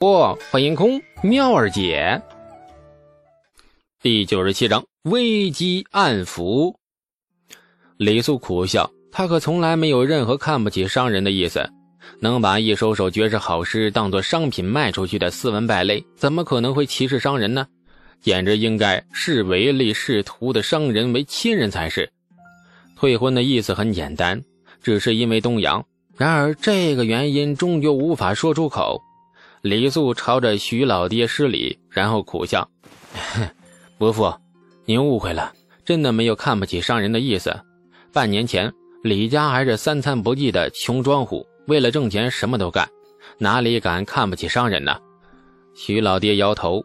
不，欢迎空妙儿姐。第九十七章危机暗伏。李素苦笑，他可从来没有任何看不起商人的意思。能把一首首绝世好诗当做商品卖出去的斯文败类，怎么可能会歧视商人呢？简直应该视唯利是图的商人为亲人才是。退婚的意思很简单，只是因为东阳。然而这个原因终究无法说出口。李素朝着徐老爹施礼，然后苦笑：“ 伯父，您误会了，真的没有看不起商人的意思。半年前，李家还是三餐不济的穷庄户，为了挣钱什么都干，哪里敢看不起商人呢？”徐老爹摇头：“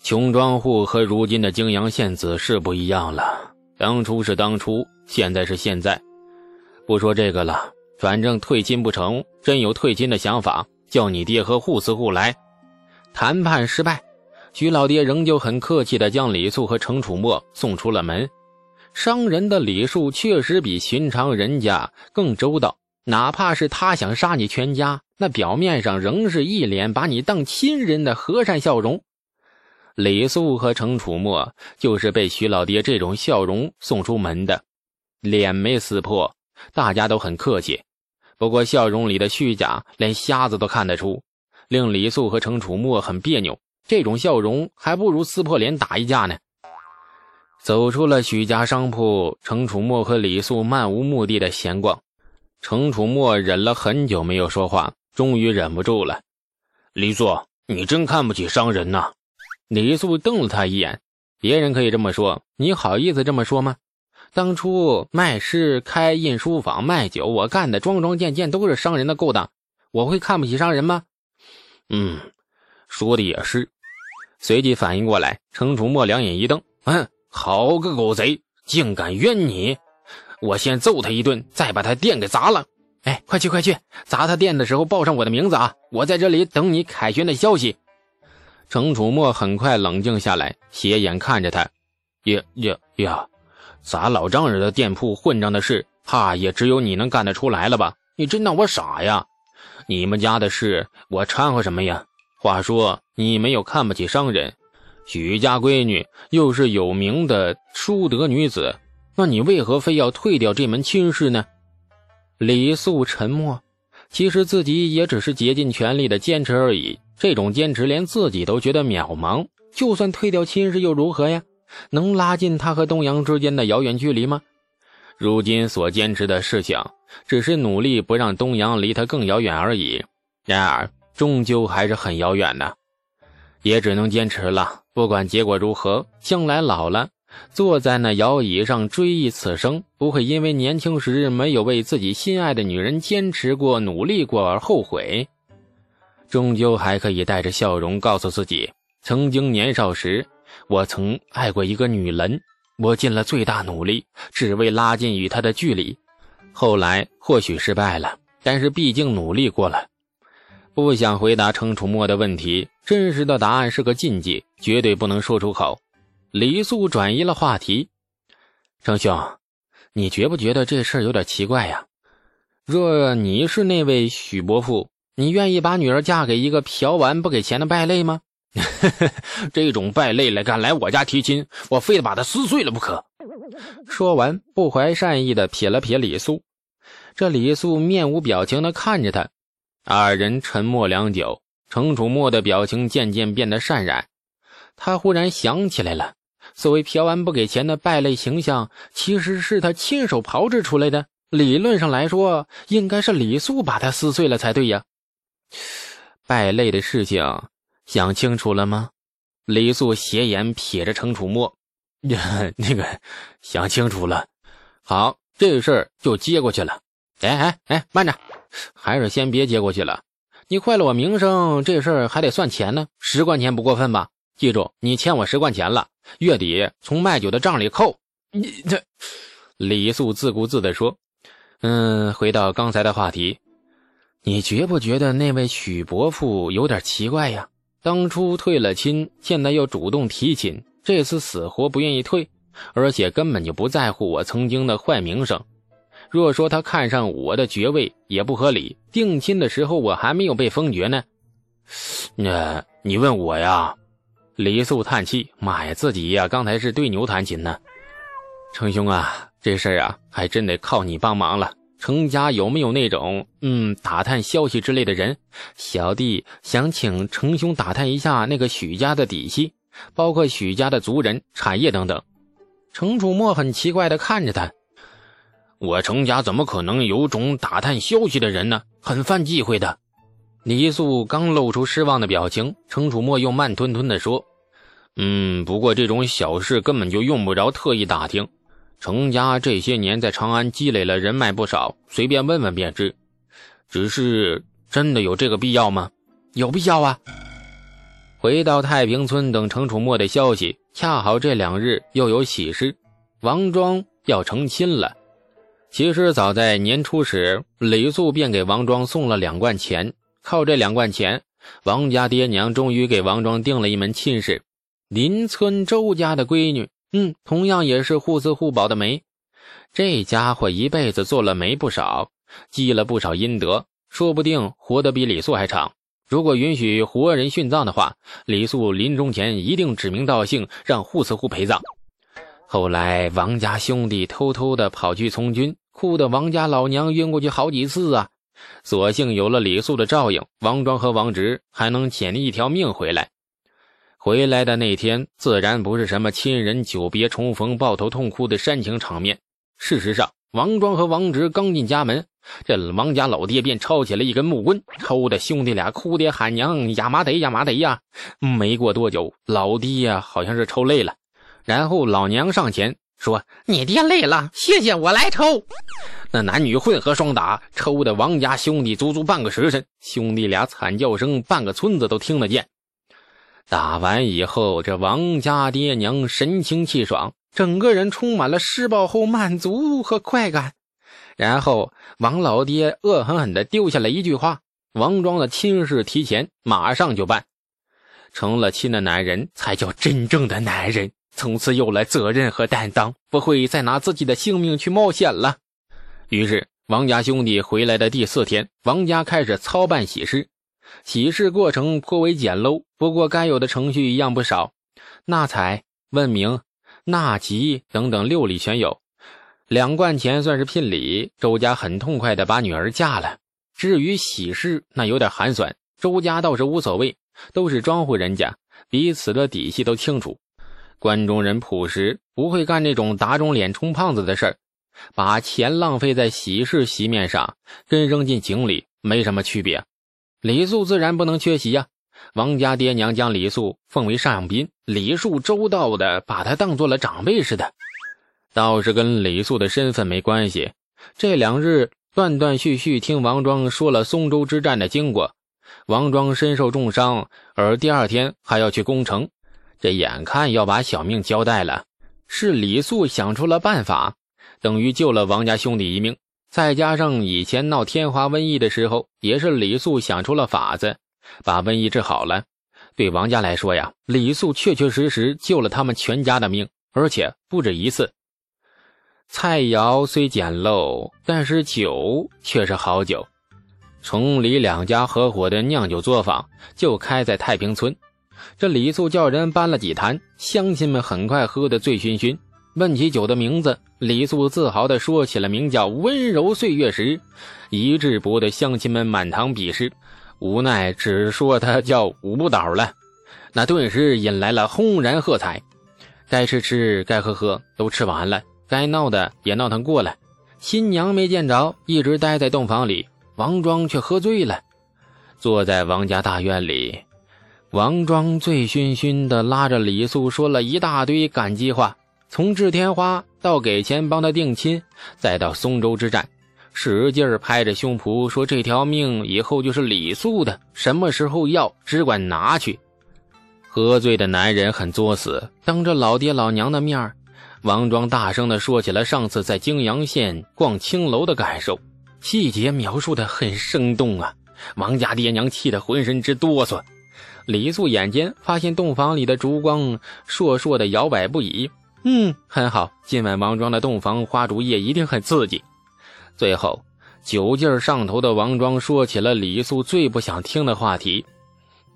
穷庄户和如今的泾阳县子是不一样了。当初是当初，现在是现在。不说这个了，反正退亲不成，真有退亲的想法。”叫你爹和扈四户来，谈判失败，徐老爹仍旧很客气地将李素和程楚墨送出了门。商人的礼数确实比寻常人家更周到，哪怕是他想杀你全家，那表面上仍是一脸把你当亲人的和善笑容。李素和程楚墨就是被徐老爹这种笑容送出门的，脸没撕破，大家都很客气。不过笑容里的虚假，连瞎子都看得出，令李素和程楚墨很别扭。这种笑容还不如撕破脸打一架呢。走出了许家商铺，程楚墨和李素漫无目的的闲逛。程楚墨忍了很久没有说话，终于忍不住了：“李素，你真看不起商人呐！”李素瞪了他一眼：“别人可以这么说，你好意思这么说吗？”当初卖诗、开印书坊、卖酒，我干的桩桩件件都是商人的勾当，我会看不起商人吗？嗯，说的也是。随即反应过来，程楚墨两眼一瞪：“嗯，好个狗贼，竟敢冤你！我先揍他一顿，再把他店给砸了。哎，快去快去，砸他店的时候报上我的名字啊！我在这里等你凯旋的消息。”程楚墨很快冷静下来，斜眼看着他：“呀呀呀！”砸老丈人的店铺，混账的事，怕也只有你能干得出来了吧？你真当我傻呀？你们家的事，我掺和什么呀？话说，你没有看不起商人，许家闺女又是有名的淑德女子，那你为何非要退掉这门亲事呢？李素沉默，其实自己也只是竭尽全力的坚持而已。这种坚持，连自己都觉得渺茫。就算退掉亲事又如何呀？能拉近他和东阳之间的遥远距离吗？如今所坚持的事情，只是努力不让东阳离他更遥远而已。然而，终究还是很遥远的，也只能坚持了。不管结果如何，将来老了，坐在那摇椅上追忆此生，不会因为年轻时没有为自己心爱的女人坚持过、努力过而后悔。终究还可以带着笑容告诉自己，曾经年少时。我曾爱过一个女人，我尽了最大努力，只为拉近与她的距离。后来或许失败了，但是毕竟努力过了。不想回答程楚墨的问题，真实的答案是个禁忌，绝对不能说出口。李素转移了话题：“程兄，你觉不觉得这事儿有点奇怪呀？若你是那位许伯父，你愿意把女儿嫁给一个嫖完不给钱的败类吗？” 这种败类来敢来我家提亲，我非得把他撕碎了不可！说完，不怀善意的瞥了瞥李素。这李素面无表情的看着他，二人沉默良久。程楚墨的表情渐渐变得善然，他忽然想起来了，所谓嫖完不给钱的败类形象，其实是他亲手炮制出来的。理论上来说，应该是李素把他撕碎了才对呀。败类的事情。想清楚了吗？李素斜眼瞥着程楚墨，那个想清楚了。好，这事儿就接过去了。哎哎哎，慢着，还是先别接过去了。你坏了我名声，这事儿还得算钱呢。十块钱不过分吧？记住，你欠我十块钱了，月底从卖酒的账里扣。你这，李素自顾自地说：“嗯，回到刚才的话题，你觉不觉得那位许伯父有点奇怪呀？”当初退了亲，现在又主动提亲，这次死活不愿意退，而且根本就不在乎我曾经的坏名声。若说他看上我的爵位也不合理，定亲的时候我还没有被封爵呢。那你问我呀？李素叹气：“妈呀，自己呀，刚才是对牛弹琴呢。”程兄啊，这事儿啊，还真得靠你帮忙了。程家有没有那种嗯打探消息之类的人？小弟想请程兄打探一下那个许家的底细，包括许家的族人、产业等等。程楚墨很奇怪的看着他：“我程家怎么可能有种打探消息的人呢？很犯忌讳的。”李素刚露出失望的表情，程楚墨又慢吞吞的说：“嗯，不过这种小事根本就用不着特意打听。”程家这些年在长安积累了人脉不少，随便问问便知。只是真的有这个必要吗？有必要啊！回到太平村等程楚墨的消息，恰好这两日又有喜事，王庄要成亲了。其实早在年初时，李素便给王庄送了两贯钱，靠这两贯钱，王家爹娘终于给王庄定了一门亲事，邻村周家的闺女。嗯，同样也是互赐互保的媒。这家伙一辈子做了媒不少，积了不少阴德，说不定活得比李素还长。如果允许活人殉葬的话，李素临终前一定指名道姓让护慈护陪葬。后来王家兄弟偷偷的跑去从军，哭得王家老娘晕过去好几次啊！所幸有了李素的照应，王庄和王直还能捡一条命回来。回来的那天，自然不是什么亲人久别重逢、抱头痛哭的煽情场面。事实上，王庄和王直刚进家门，这王家老爹便抄起了一根木棍，抽的兄弟俩哭爹喊娘，呀麻得呀麻得呀！没过多久，老爹呀好像是抽累了，然后老娘上前说：“你爹累了，谢谢我来抽。”那男女混合双打，抽的王家兄弟足足半个时辰，兄弟俩惨叫声，半个村子都听得见。打完以后，这王家爹娘神清气爽，整个人充满了施暴后满足和快感。然后王老爹恶狠狠地丢下了一句话：“王庄的亲事提前，马上就办。”成了亲的男人才叫真正的男人，从此有了责任和担当，不会再拿自己的性命去冒险了。于是，王家兄弟回来的第四天，王家开始操办喜事。喜事过程颇为简陋，不过该有的程序一样不少，纳采、问名、纳吉等等六礼全有。两贯钱算是聘礼，周家很痛快的把女儿嫁了。至于喜事，那有点寒酸，周家倒是无所谓，都是庄户人家，彼此的底细都清楚。关中人朴实，不会干那种打肿脸充胖子的事儿，把钱浪费在喜事席面上，跟扔进井里没什么区别。李素自然不能缺席呀！王家爹娘将李素奉为上宾，礼数周到的把他当做了长辈似的。倒是跟李素的身份没关系。这两日断断续续听王庄说了松州之战的经过，王庄身受重伤，而第二天还要去攻城，这眼看要把小命交代了。是李素想出了办法，等于救了王家兄弟一命。再加上以前闹天花瘟疫的时候，也是李素想出了法子，把瘟疫治好了。对王家来说呀，李素确确实实救了他们全家的命，而且不止一次。菜肴虽简陋，但是酒却是好酒。崇李两家合伙的酿酒作坊就开在太平村。这李素叫人搬了几坛，乡亲们很快喝得醉醺醺。问起酒的名字，李素自豪地说起了名叫“温柔岁月时”，一致博得乡亲们满堂鄙视，无奈只说他叫“五不倒”了。那顿时引来了轰然喝彩，该吃吃，该喝喝，都吃完了，该闹的也闹腾过了。新娘没见着，一直待在洞房里，王庄却喝醉了，坐在王家大院里，王庄醉醺醺的拉着李素说了一大堆感激话。从治天花到给钱帮他定亲，再到松州之战，使劲拍着胸脯说：“这条命以后就是李素的，什么时候要，只管拿去。”喝醉的男人很作死，当着老爹老娘的面王庄大声地说起了上次在泾阳县逛青楼的感受，细节描述的很生动啊！王家爹娘气得浑身直哆嗦。李素眼尖，发现洞房里的烛光烁烁的摇摆不已。嗯，很好。今晚王庄的洞房花烛夜一定很刺激。最后，酒劲上头的王庄说起了李素最不想听的话题：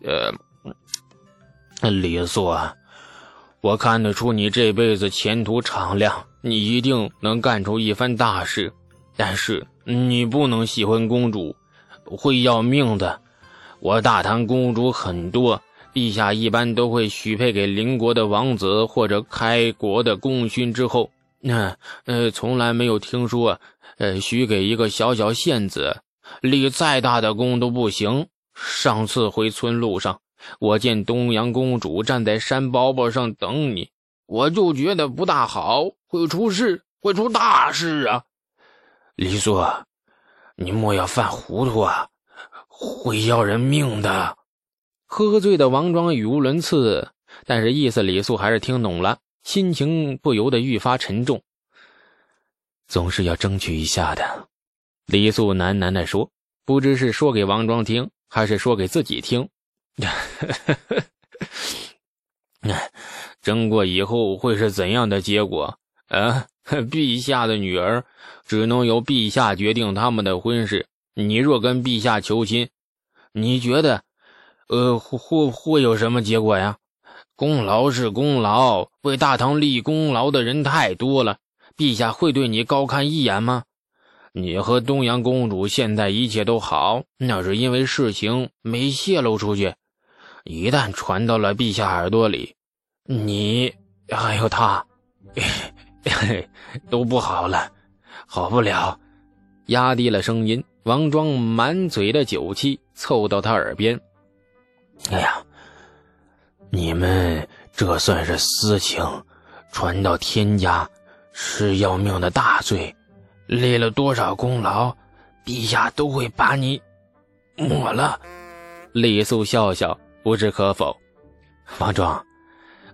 呃，李素啊，我看得出你这辈子前途敞亮，你一定能干出一番大事。但是你不能喜欢公主，会要命的。我大唐公主很多，陛下一般都会许配给邻国的王子或者开国的功勋之后，那呃，从来没有听说，呃，许给一个小小县子，立再大的功都不行。上次回村路上，我见东阳公主站在山包包上等你，我就觉得不大好，会出事，会出大事啊！李素，你莫要犯糊涂啊，会要人命的。喝醉的王庄语无伦次，但是意思李素还是听懂了，心情不由得愈发沉重。总是要争取一下的，李素喃喃地说，不知是说给王庄听，还是说给自己听。争过以后会是怎样的结果？啊？陛下的女儿只能由陛下决定他们的婚事。你若跟陛下求亲，你觉得，呃，会会有什么结果呀？功劳是功劳，为大唐立功劳的人太多了，陛下会对你高看一眼吗？你和东阳公主现在一切都好，那是因为事情没泄露出去。一旦传到了陛下耳朵里，你还有他。都不好了，好不了。压低了声音，王庄满嘴的酒气，凑到他耳边：“哎呀，你们这算是私情，传到天家是要命的大罪，立了多少功劳，陛下都会把你抹了。”李素笑笑，不置可否。王庄，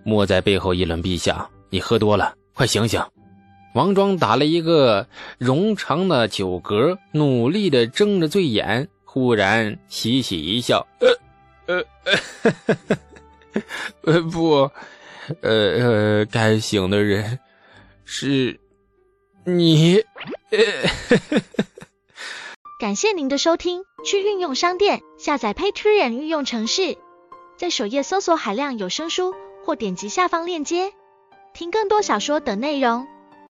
莫在背后议论陛下，你喝多了。快醒醒！王庄打了一个冗长的酒嗝，努力的睁着醉眼，忽然嘻嘻一笑：“呃呃 呃，不，呃呃，该醒的人是你。”呃感谢您的收听，去运用商店下载 Patreon 运用城市，在首页搜索海量有声书，或点击下方链接。听更多小说等内容。